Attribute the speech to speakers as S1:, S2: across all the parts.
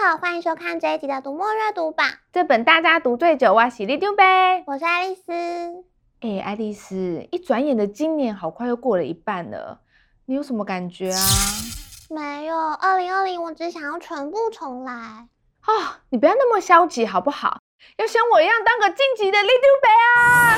S1: 好，欢迎收看这一集的读墨阅读榜。
S2: 这本大家读最久，我是里长伯，
S1: 我是爱丽丝。
S2: 哎、欸，爱丽丝，一转眼的今年好快又过了一半了，你有什么感觉啊？
S1: 没有，二零二零我只想要全部重来。
S2: 啊、哦，你不要那么消极好不好？要像我一样当个晋级的里长伯啊！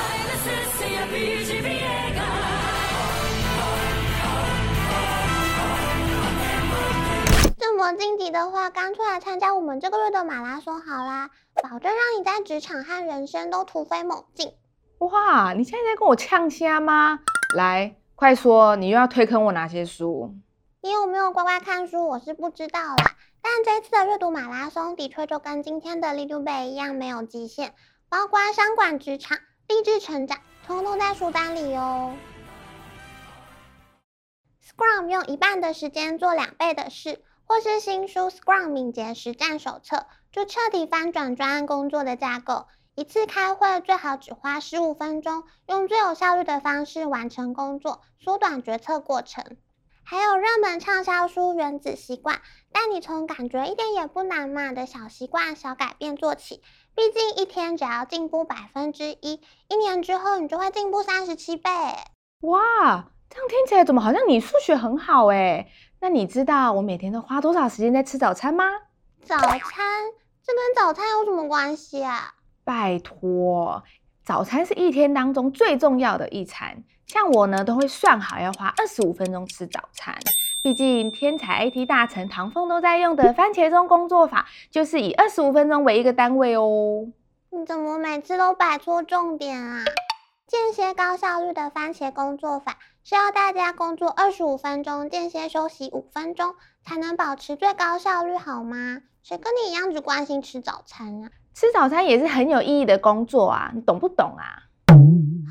S1: 么晋级的话，干脆来参加我们这个月的马拉松好啦，保证让你在职场和人生都突飞猛进。
S2: 哇，你现在在跟我呛虾吗？来，快说，你又要推坑我哪些书？
S1: 你有没有乖乖看书？我是不知道啦。但这次的阅读马拉松的确就跟今天的里长伯一样没有极限，包括商管职场、励志成长，通通在书单里哦。Scrum 用一半的时间做两倍的事。或是新书《Scrum 敏捷实战手册》，就彻底翻转专案工作的架构。一次开会最好只花十五分钟，用最有效率的方式完成工作，缩短决策过程。还有热门畅销书《原子习惯》，带你从感觉一点也不难嘛的小习惯、小改变做起。毕竟一天只要进步百分之一，一年之后你就会进步三十七倍。
S2: 哇，这样听起来怎么好像你数学很好诶？那你知道我每天都花多少时间在吃早餐吗？
S1: 早餐？这跟早餐有什么关系啊？
S2: 拜托，早餐是一天当中最重要的一餐。像我呢，都会算好要花二十五分钟吃早餐。毕竟天才 IT 大臣唐凤都在用的番茄钟工作法，就是以二十五分钟为一个单位哦。
S1: 你怎么每次都摆错重点啊？间歇高效率的番茄工作法。是要大家工作二十五分钟，间歇休息五分钟，才能保持最高效率，好吗？谁跟你一样只关心吃早餐啊？
S2: 吃早餐也是很有意义的工作啊，你懂不懂啊？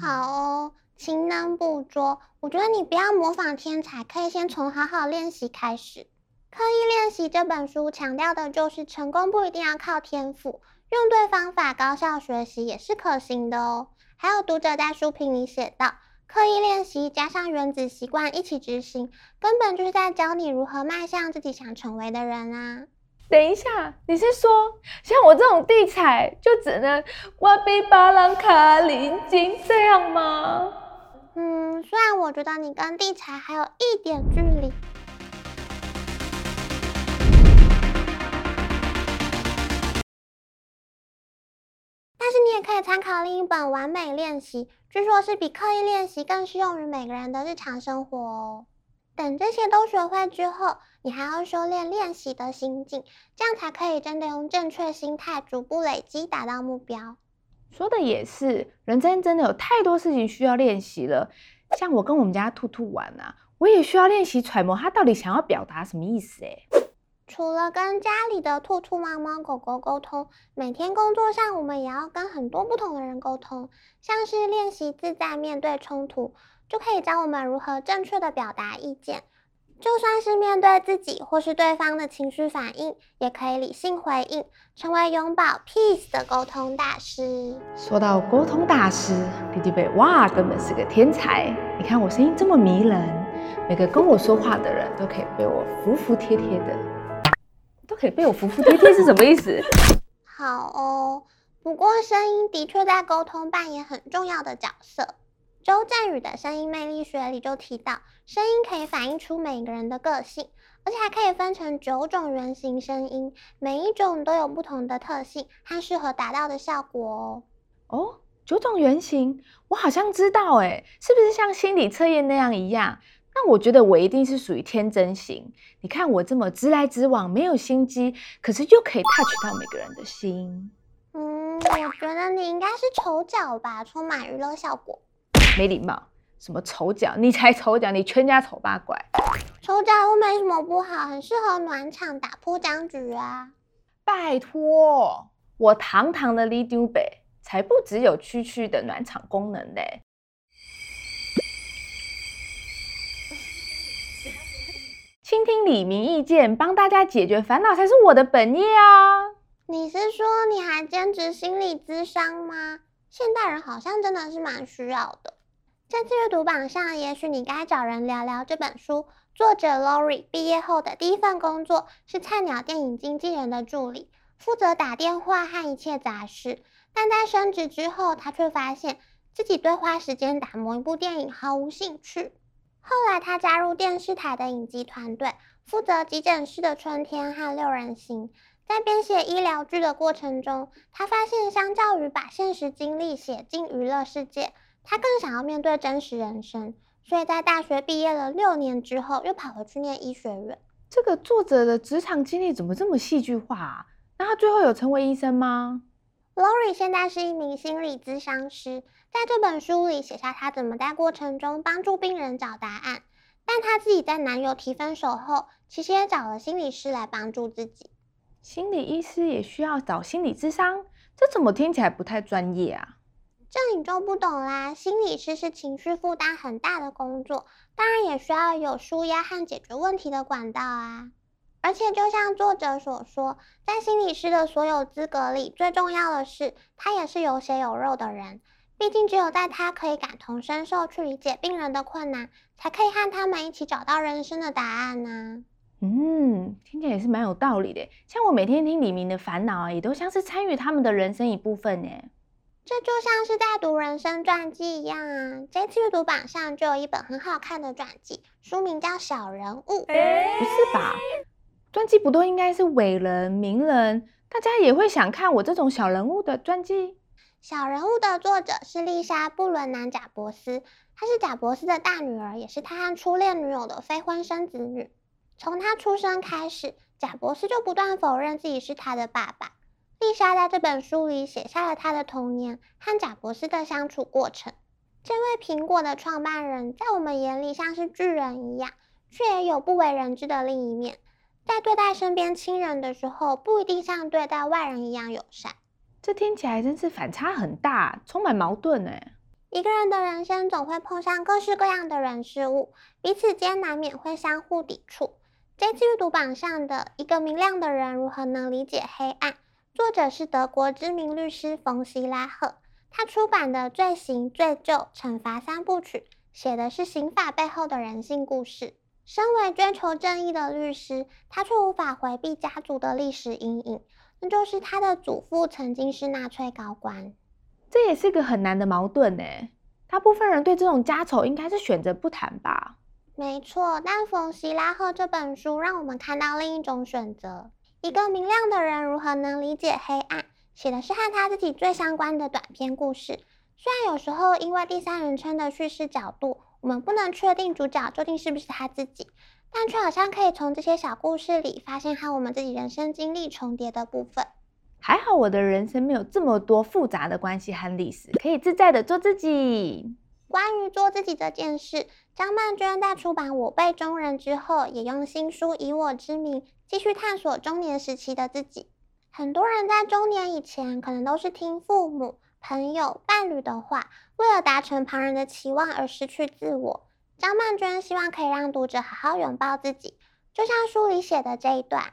S1: 好哦，勤能补拙。我觉得你不要模仿天才，可以先从好好练习开始。刻意练习这本书强调的就是成功不一定要靠天赋，用对方法，高效学习也是可行的哦。还有读者在书评里写道。刻意练习加上原子习惯一起执行，根本就是在教你如何迈向自己想成为的人啊！
S2: 等一下，你是说像我这种地才就只能挖比巴郎卡林金这样吗？
S1: 嗯，虽然我觉得你跟地才还有一点距离。你也可以参考另一本《完美练习》，据说是比刻意练习更适用于每个人的日常生活哦。等这些都学会之后，你还要修炼练习的心境，这样才可以真的用正确心态逐步累积，达到目标。
S2: 说的也是，人生真的有太多事情需要练习了。像我跟我们家兔兔玩啊，我也需要练习揣摩他到底想要表达什么意思诶。
S1: 除了跟家里的兔兔、猫猫、狗狗沟通，每天工作上我们也要跟很多不同的人沟通。像是练习自在面对冲突，就可以教我们如何正确的表达意见。就算是面对自己或是对方的情绪反应，也可以理性回应，成为永葆 peace 的沟通大师。
S2: 说到沟通大师，弟弟贝哇，根本是个天才。你看我声音这么迷人，每个跟我说话的人都可以被我服服帖帖的。都可以被我服服帖帖是什么意思？
S1: 好哦，不过声音的确在沟通扮演很重要的角色。周震宇的声音魅力学里就提到，声音可以反映出每个人的个性，而且还可以分成九种原型声音，每一种都有不同的特性和适合达到的效果哦。
S2: 哦，九种原型，我好像知道，诶，是不是像心理测验那样一样？那我觉得我一定是属于天真型。你看我这么直来直往，没有心机，可是又可以 touch 到每个人的心。
S1: 嗯，我觉得你应该是丑角吧，充满娱乐效果。
S2: 没礼貌，什么丑角？你才丑角，你全家丑八怪。
S1: 丑角又没什么不好，很适合暖场打破僵局啊。
S2: 拜托，我堂堂的里长伯才不只有区区的暖场功能嘞。倾听李明意见，帮大家解决烦恼才是我的本业啊！
S1: 你是说你还兼职心理咨商吗？现代人好像真的是蛮需要的。这次阅读榜上，也许你该找人聊聊这本书。作者 Lori 毕业后的第一份工作是菜鸟电影经纪人的助理，负责打电话和一切杂事。但在升职之后，他却发现自己对花时间打磨一部电影毫无兴趣。后来，他加入电视台的影集团队，负责《急诊室的春天》和《六人行》。在编写医疗剧的过程中，他发现，相较于把现实经历写进娱乐世界，他更想要面对真实人生。所以在大学毕业了六年之后，又跑回去念医学院。
S2: 这个作者的职场经历怎么这么戏剧化啊？那他最后有成为医生吗
S1: ？Lori 现在是一名心理咨商师，在这本书里写下她怎么在过程中帮助病人找答案。但她自己在男友提分手后，其实也找了心理师来帮助自己。
S2: 心理医师也需要找心理咨商，这怎么听起来不太专业啊？
S1: 这你就不懂啦。心理师是情绪负担很大的工作，当然也需要有纾压和解决问题的管道啊。而且就像作者所说，在心理师的所有资格里，最重要的是他也是有血有肉的人。毕竟只有在他可以感同身受去理解病人的困难，才可以和他们一起找到人生的答案呢、啊。
S2: 嗯，听起来也是蛮有道理的。像我每天听李明的烦恼啊，也都像是参与他们的人生一部分呢。
S1: 这就像是在读人生传记一样啊。这次阅读榜上就有一本很好看的传记，书名叫《小人物》。
S2: 欸，不是吧？传记不都应该是伟人、名人？大家也会想看我这种小人物的传记？
S1: 小人物的作者是丽莎·布伦南·贾伯斯，她是贾伯斯的大女儿，也是他和初恋女友的非婚生子女。从他出生开始，贾伯斯就不断否认自己是他的爸爸。丽莎在这本书里写下了他的童年和贾伯斯的相处过程。这位苹果的创办人，在我们眼里像是巨人一样，却也有不为人知的另一面。在对待身边亲人的时候，不一定像对待外人一样友善。
S2: 这听起来真是反差很大，充满矛盾呢。
S1: 一个人的人生总会碰上各式各样的人事物，彼此间难免会相互抵触。这次阅读榜上的一个明亮的人如何能理解黑暗？作者是德国知名律师冯希拉赫，他出版的《罪行、罪疚、惩罚三部曲》写的是刑法背后的人性故事。身为追求正义的律师，他却无法回避家族的历史阴影，那就是他的祖父曾经是纳粹高官。
S2: 这也是个很难的矛盾呢。大部分人对这种家丑应该是选择不谈吧。
S1: 没错，但冯希拉赫这本书让我们看到另一种选择：一个明亮的人如何能理解黑暗。写的是和他自己最相关的短篇故事。虽然有时候因为第三人称的叙事角度，我们不能确定主角究竟是不是他自己，但却好像可以从这些小故事里发现和我们自己人生经历重叠的部分。
S2: 还好我的人生没有这么多复杂的关系和历史，可以自在的做自己。
S1: 关于做自己这件事，张曼娟在出版《我辈中人》之后，也用新书《以我之名》继续探索中年时期的自己。很多人在中年以前，可能都是听父母、朋友、伴侣的话，为了达成旁人的期望而失去自我。张曼娟希望可以让读者好好拥抱自己，就像书里写的这一段：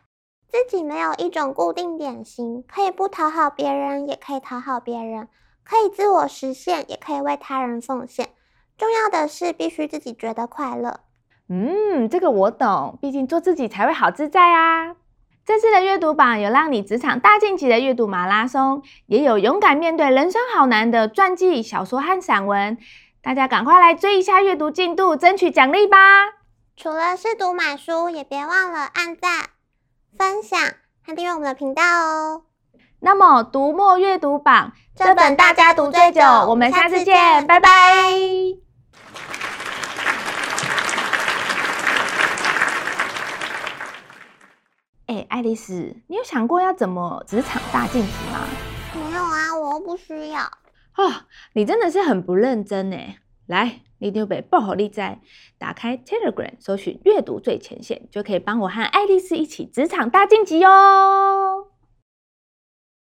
S1: 自己没有一种固定典型，可以不讨好别人，也可以讨好别人。可以自我实现，也可以为他人奉献。重要的是，必须自己觉得快乐。
S2: 嗯，这个我懂。毕竟做自己才会好自在啊。这次的阅读榜有让你职场大晋级的阅读马拉松，也有勇敢面对人生好难的传记、小说和散文。大家赶快来追一下阅读进度，争取奖励吧！
S1: 除了试读买书，也别忘了按赞、分享和订阅我们的频道哦。
S2: 那么，读墨阅读榜
S1: 这本大家读最久，我们下次见，拜拜。
S2: 哎，爱丽丝，你有想过要怎么职场大晋级吗？
S1: 没有啊，我又不需要。
S2: 哦，你真的是很不认真呢。来，你丢被爆好力在，打开 Telegram，搜寻阅读最前线，就可以帮我和爱丽丝一起职场大晋级哦。